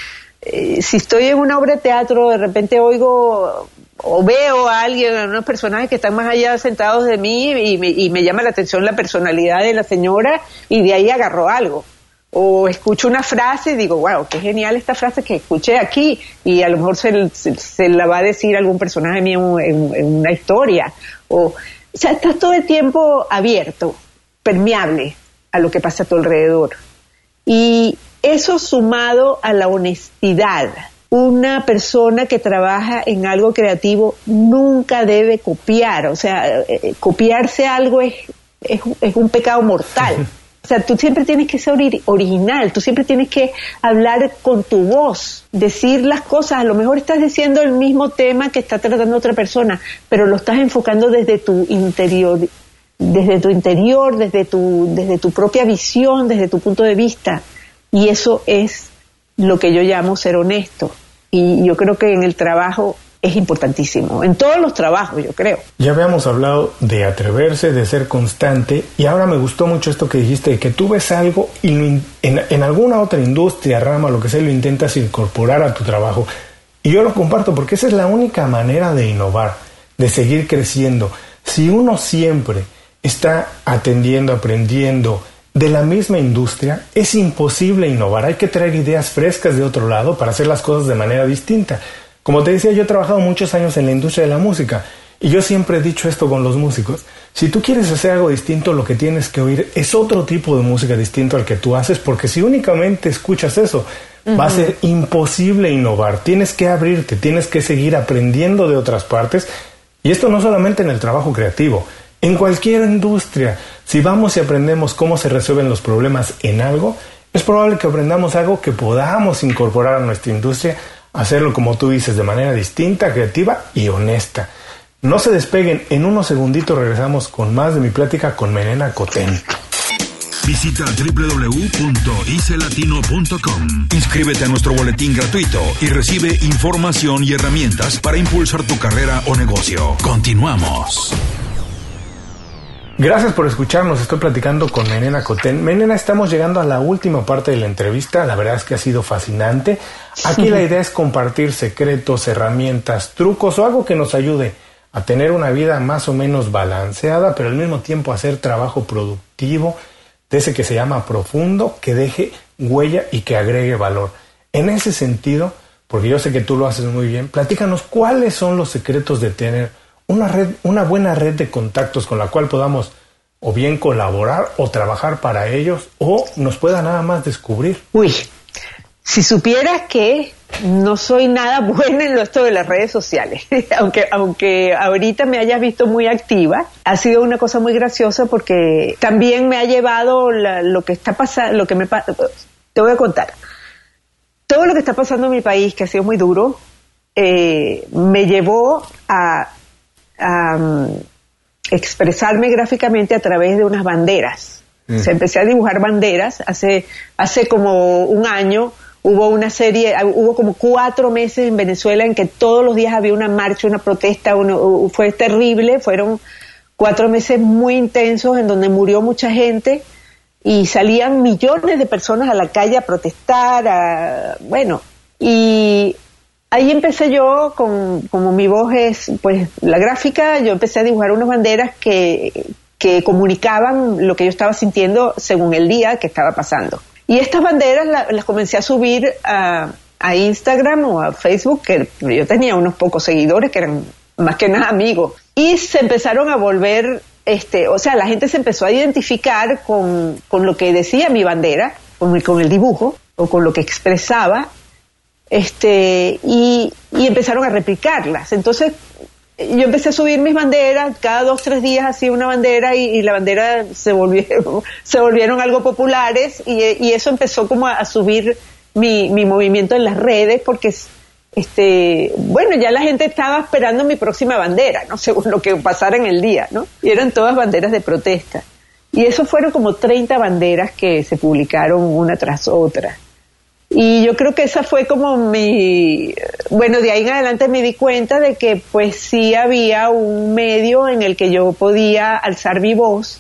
eh, si estoy en una obra de teatro, de repente oigo o veo a alguien, a unos personajes que están más allá sentados de mí y me, y me llama la atención la personalidad de la señora y de ahí agarro algo. O escucho una frase y digo, wow, qué genial esta frase que escuché aquí y a lo mejor se, se, la va a decir algún personaje mío en, en una historia. O, o sea, estás todo el tiempo abierto, permeable a lo que pasa a tu alrededor. Y eso sumado a la honestidad. Una persona que trabaja en algo creativo nunca debe copiar, o sea, eh, eh, copiarse algo es, es, un pecado mortal. [laughs] O sea, tú siempre tienes que ser original, tú siempre tienes que hablar con tu voz, decir las cosas. A lo mejor estás diciendo el mismo tema que está tratando otra persona, pero lo estás enfocando desde tu interior, desde tu interior, desde tu, desde tu propia visión, desde tu punto de vista. Y eso es lo que yo llamo ser honesto. Y yo creo que en el trabajo es importantísimo, en todos los trabajos, yo creo. Ya habíamos hablado de atreverse, de ser constante, y ahora me gustó mucho esto que dijiste, que tú ves algo y en, en alguna otra industria, rama, lo que sea, lo intentas incorporar a tu trabajo. Y yo lo comparto porque esa es la única manera de innovar, de seguir creciendo. Si uno siempre está atendiendo, aprendiendo de la misma industria, es imposible innovar. Hay que traer ideas frescas de otro lado para hacer las cosas de manera distinta. Como te decía, yo he trabajado muchos años en la industria de la música y yo siempre he dicho esto con los músicos. Si tú quieres hacer algo distinto, lo que tienes que oír es otro tipo de música distinto al que tú haces, porque si únicamente escuchas eso, va a ser imposible innovar. Tienes que abrirte, tienes que seguir aprendiendo de otras partes. Y esto no solamente en el trabajo creativo, en cualquier industria, si vamos y aprendemos cómo se resuelven los problemas en algo, es probable que aprendamos algo que podamos incorporar a nuestra industria, hacerlo como tú dices, de manera distinta, creativa y honesta. No se despeguen, en unos segunditos regresamos con más de mi plática con Menena Cotén. Visita www.icelatino.com. Inscríbete a nuestro boletín gratuito y recibe información y herramientas para impulsar tu carrera o negocio. Continuamos. Gracias por escucharnos. Estoy platicando con Menena Cotén. Menena, estamos llegando a la última parte de la entrevista. La verdad es que ha sido fascinante. Aquí la idea es compartir secretos, herramientas, trucos o algo que nos ayude a tener una vida más o menos balanceada, pero al mismo tiempo hacer trabajo productivo, de ese que se llama profundo, que deje huella y que agregue valor. En ese sentido, porque yo sé que tú lo haces muy bien, platícanos cuáles son los secretos de tener una red, una buena red de contactos con la cual podamos o bien colaborar o trabajar para ellos o nos pueda nada más descubrir. Uy, si supieras que no soy nada [laughs] buena en esto de las redes sociales, [laughs] aunque aunque ahorita me hayas visto muy activa, ha sido una cosa muy graciosa porque también me ha llevado lo que está pasando, lo que me te voy a contar. Todo lo que está pasando en mi país, que ha sido muy duro, eh, me llevó a um, expresarme gráficamente a través de unas banderas. Mm. Se empecé a dibujar banderas hace, hace como un año. Hubo una serie, hubo como cuatro meses en Venezuela en que todos los días había una marcha, una protesta, uno, fue terrible, fueron cuatro meses muy intensos en donde murió mucha gente y salían millones de personas a la calle a protestar, a, bueno, y ahí empecé yo con, como mi voz es pues la gráfica, yo empecé a dibujar unas banderas que, que comunicaban lo que yo estaba sintiendo según el día que estaba pasando. Y estas banderas las comencé a subir a, a Instagram o a Facebook, que yo tenía unos pocos seguidores que eran más que nada amigos. Y se empezaron a volver, este, o sea, la gente se empezó a identificar con, con lo que decía mi bandera, con con el dibujo o con lo que expresaba este, y, empezaron a replicarlas. Entonces, yo empecé a subir mis banderas, cada dos, tres días hacía una bandera y, la bandera se volvieron, [laughs] se volvieron algo populares y, eso empezó como a, subir mi, mi, movimiento en las redes porque, este, bueno, ya la gente estaba esperando mi próxima bandera, ¿no? [laughs] Según lo que pasara en el día, ¿no? Y eran todas banderas de protesta. Y eso fueron como 30 banderas que se publicaron una tras otra. Y yo creo que esa fue como mi, bueno, de ahí en adelante me di cuenta de que pues sí había un medio en el que yo podía alzar mi voz.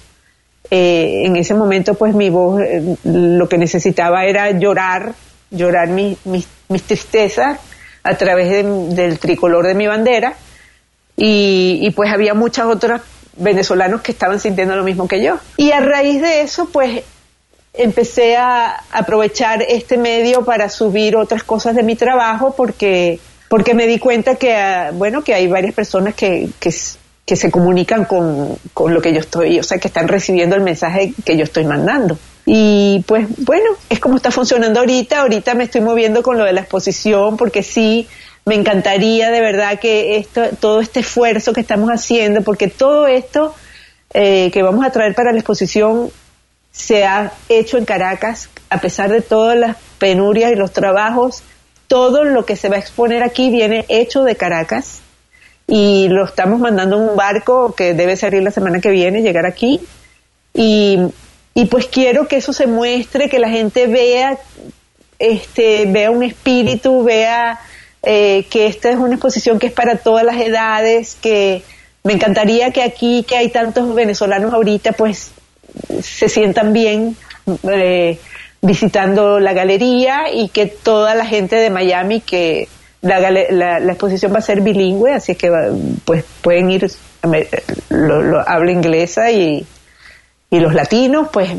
Eh, en ese momento pues mi voz eh, lo que necesitaba era llorar, llorar mi, mis tristezas a través del tricolor de mi bandera. Y, y pues había muchas otras venezolanos que estaban sintiendo lo mismo que yo. Y a raíz de eso, pues empecé a aprovechar este medio para subir otras cosas de mi trabajo porque porque me di cuenta que ah, bueno que hay varias personas que, que, se comunican con, con, lo que yo estoy o sea que están recibiendo el mensaje que yo estoy mandando. Y pues bueno es como está funcionando ahorita. Ahorita me estoy moviendo con lo de la exposición porque sí me encantaría de verdad que esto todo este esfuerzo que estamos haciendo porque todo esto eh, que vamos a traer para la exposición se ha hecho en Caracas, a pesar de todas las penurias y los trabajos, todo lo que se va a exponer aquí viene hecho de Caracas y lo estamos mandando en un barco que debe salir la semana que viene, llegar aquí. Y, y pues quiero que eso se muestre, que la gente vea, este, vea un espíritu, vea eh, que esta es una exposición que es para todas las edades, que me encantaría que aquí, que hay tantos venezolanos ahorita, pues se sientan bien eh, visitando la galería y que toda la gente de Miami que la, la, exposición va a ser bilingüe, así que pues pueden ir, lo, lo habla inglesa y, y los latinos, pues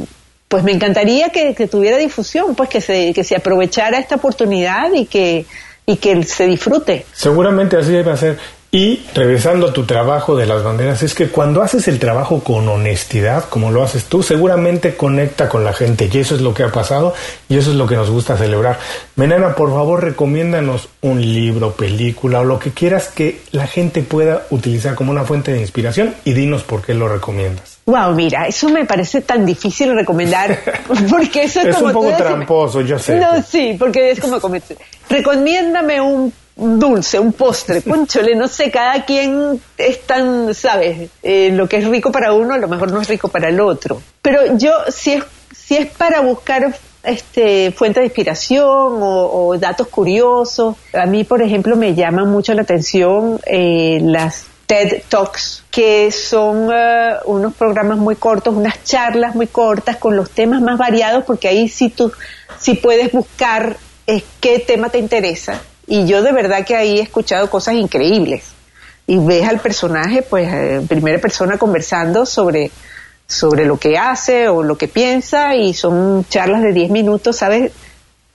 pues me encantaría que, tuviera difusión, pues que se, que se aprovechara esta oportunidad y que, y que se disfrute. Seguramente así debe ser. Y regresando a tu trabajo de las banderas, es que cuando haces el trabajo con honestidad, como lo haces tú, seguramente conecta con la gente y eso es lo que ha pasado y eso es lo que nos gusta celebrar. Menena, por favor, recomiéndanos un libro, película o lo que quieras que la gente pueda utilizar como una fuente de inspiración y dinos por qué lo recomiendas. Wow, mira, eso me parece tan difícil recomendar [laughs] porque eso es, es un poco tramposo, yo sé. No, sí, porque es como recomiéndame un dulce, un postre, conchole, no sé, cada quien es tan, sabes, eh, lo que es rico para uno a lo mejor no es rico para el otro. Pero yo, si, si es para buscar este, fuente de inspiración o, datos curiosos. A mí, por ejemplo, me llaman mucho la atención eh, las TED Talks, que son eh, unos programas muy cortos, unas charlas muy cortas con los temas más variados, porque ahí sí tú sí puedes buscar eh, qué tema te interesa. Y yo de verdad que ahí he escuchado cosas increíbles. Y ves al personaje, pues, en primera persona conversando sobre sobre lo que hace o lo que piensa y son charlas de 10 minutos, ¿sabes?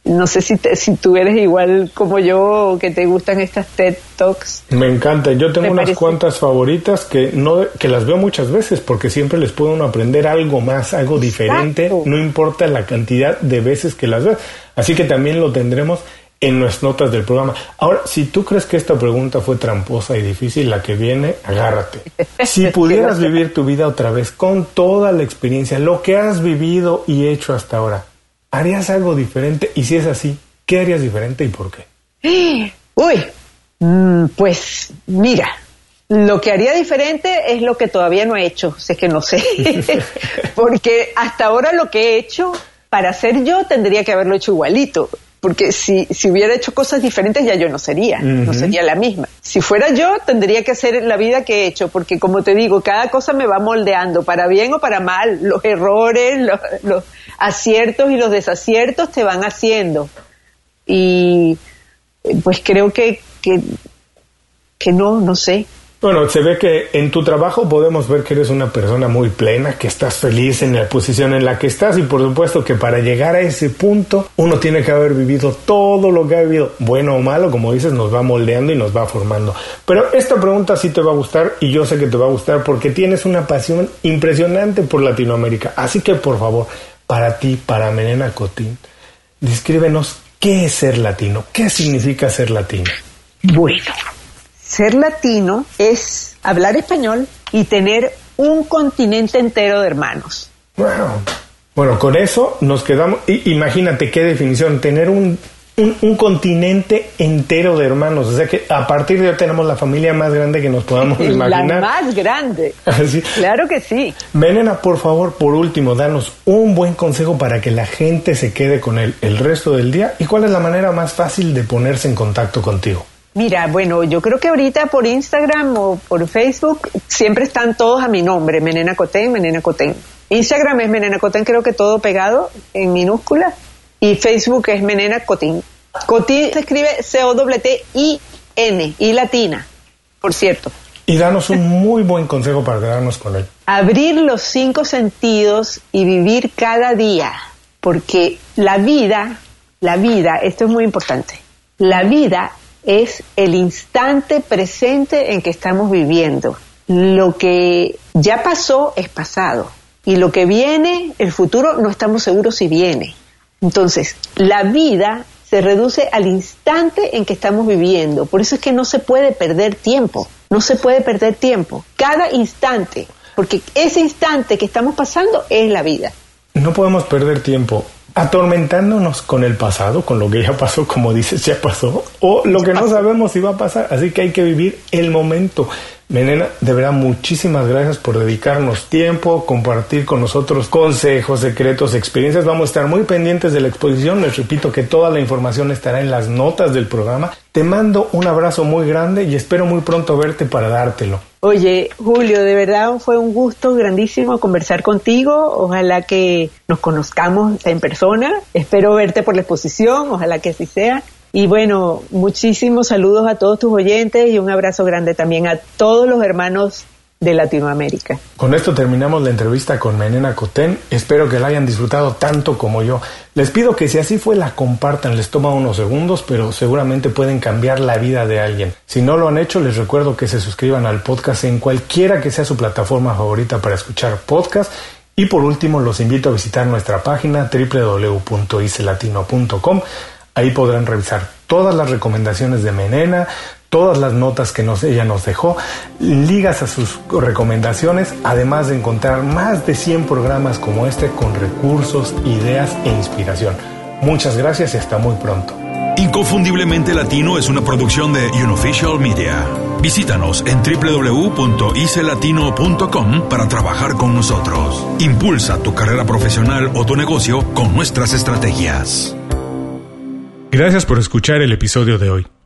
No sé si, si tú eres igual como yo o que te gustan estas TED Talks. Me encanta. Yo tengo unas cuantas favoritas que no que las veo muchas veces porque siempre les puedo uno aprender algo más, algo diferente, no importa la cantidad de veces que las veas. Así que también lo tendremos en nuestras notas del programa. Ahora, si tú crees que esta pregunta fue tramposa y difícil, la que viene, agárrate. Si [laughs] pudieras vivir tu vida otra vez con toda la experiencia, lo que has vivido y hecho hasta ahora, ¿harías algo diferente? Y si es así, ¿qué harías diferente y por qué? [gasps] Uy, mm, pues mira, lo que haría diferente es lo que todavía no he hecho, sé que no sé, [laughs] [laughs] porque hasta ahora lo que he hecho, para ser yo, tendría que haberlo hecho igualito porque si, si hubiera hecho cosas diferentes ya yo no sería, no sería la misma. Si fuera yo, tendría que hacer la vida que he hecho, porque como te digo, cada cosa me va moldeando, para bien o para mal, los errores, los, aciertos y los desaciertos te van haciendo. Y pues creo que, que, que no, no sé, bueno, se ve que en tu trabajo podemos ver que eres una persona muy plena, que estás feliz en la posición en la que estás y por supuesto que para llegar a ese punto uno tiene que haber vivido todo lo que ha vivido, bueno o malo, como dices, nos va moldeando y nos va formando. Pero esta pregunta sí te va a gustar y yo sé que te va a gustar porque tienes una pasión impresionante por Latinoamérica. Así que por favor, para ti, para Menena Cotín, descríbenos qué es ser latino, qué significa ser latino. Bueno ser latino es hablar español y tener un continente entero de hermanos. Bueno, bueno con eso nos quedamos. imagínate qué definición, tener un, un, continente entero de hermanos. O sea que a partir de hoy tenemos la familia más grande que nos podamos [laughs] imaginar. La más grande. [laughs] Claro que sí. Venena, por favor, por último, danos un buen consejo para que la gente se quede con él el resto del día. ¿Y cuál es la manera más fácil de ponerse en contacto contigo? Mira, bueno, yo creo que ahorita por Instagram o por Facebook siempre están todos a mi nombre, Menena Cotén, Menena Cotén. Instagram es Menena Cotén, creo que todo pegado en minúscula. Y Facebook es Menena Cotín. Cotín se escribe C-O-T-I-N, y latina, por cierto. Y danos un muy buen consejo para quedarnos con él. Abrir los cinco sentidos y vivir cada día, porque la vida, la vida, esto es muy importante, la vida es el instante presente en que estamos viviendo. Lo que ya pasó es pasado y lo que viene, el futuro, no estamos seguros si viene. Entonces, la vida se reduce al instante en que estamos viviendo. Por eso es que no se puede perder tiempo. No se puede perder tiempo. Cada instante. Porque ese instante que estamos pasando es la vida. No podemos perder tiempo atormentándonos con el pasado, con lo que ya pasó, como dices, ya pasó, o lo que no sabemos si va a pasar. Así que hay que vivir el momento. Menena, de verdad, muchísimas gracias por dedicarnos tiempo, compartir con nosotros consejos, secretos, experiencias. Vamos a estar muy pendientes de la exposición. Les repito que toda la información estará en las notas del programa. Te mando un abrazo muy grande y espero muy pronto verte para dártelo. Oye, Julio, de verdad fue un gusto grandísimo conversar contigo. Ojalá que nos conozcamos en persona. Espero verte por la exposición. Ojalá que así sea. Y bueno, muchísimos saludos a todos tus oyentes y un abrazo grande también a todos los hermanos de Latinoamérica. Con esto terminamos la entrevista con Menena Cotén. Espero que la hayan disfrutado tanto como yo. Les pido que si así fue la compartan, les toma unos segundos, pero seguramente pueden cambiar la vida de alguien. Si no lo han hecho, les recuerdo que se suscriban al podcast en cualquiera que sea su plataforma favorita para escuchar podcast. Y por último, los invito a visitar nuestra página www.icelatino.com Ahí podrán revisar todas las recomendaciones de Menena, todas las notas que nos, ella nos dejó, ligas a sus recomendaciones, además de encontrar más de 100 programas como este con recursos, ideas e inspiración. Muchas gracias y hasta muy pronto. Inconfundiblemente Latino es una producción de Unofficial Media. Visítanos en www.icelatino.com para trabajar con nosotros. Impulsa tu carrera profesional o tu negocio con nuestras estrategias. Gracias por escuchar el episodio de hoy.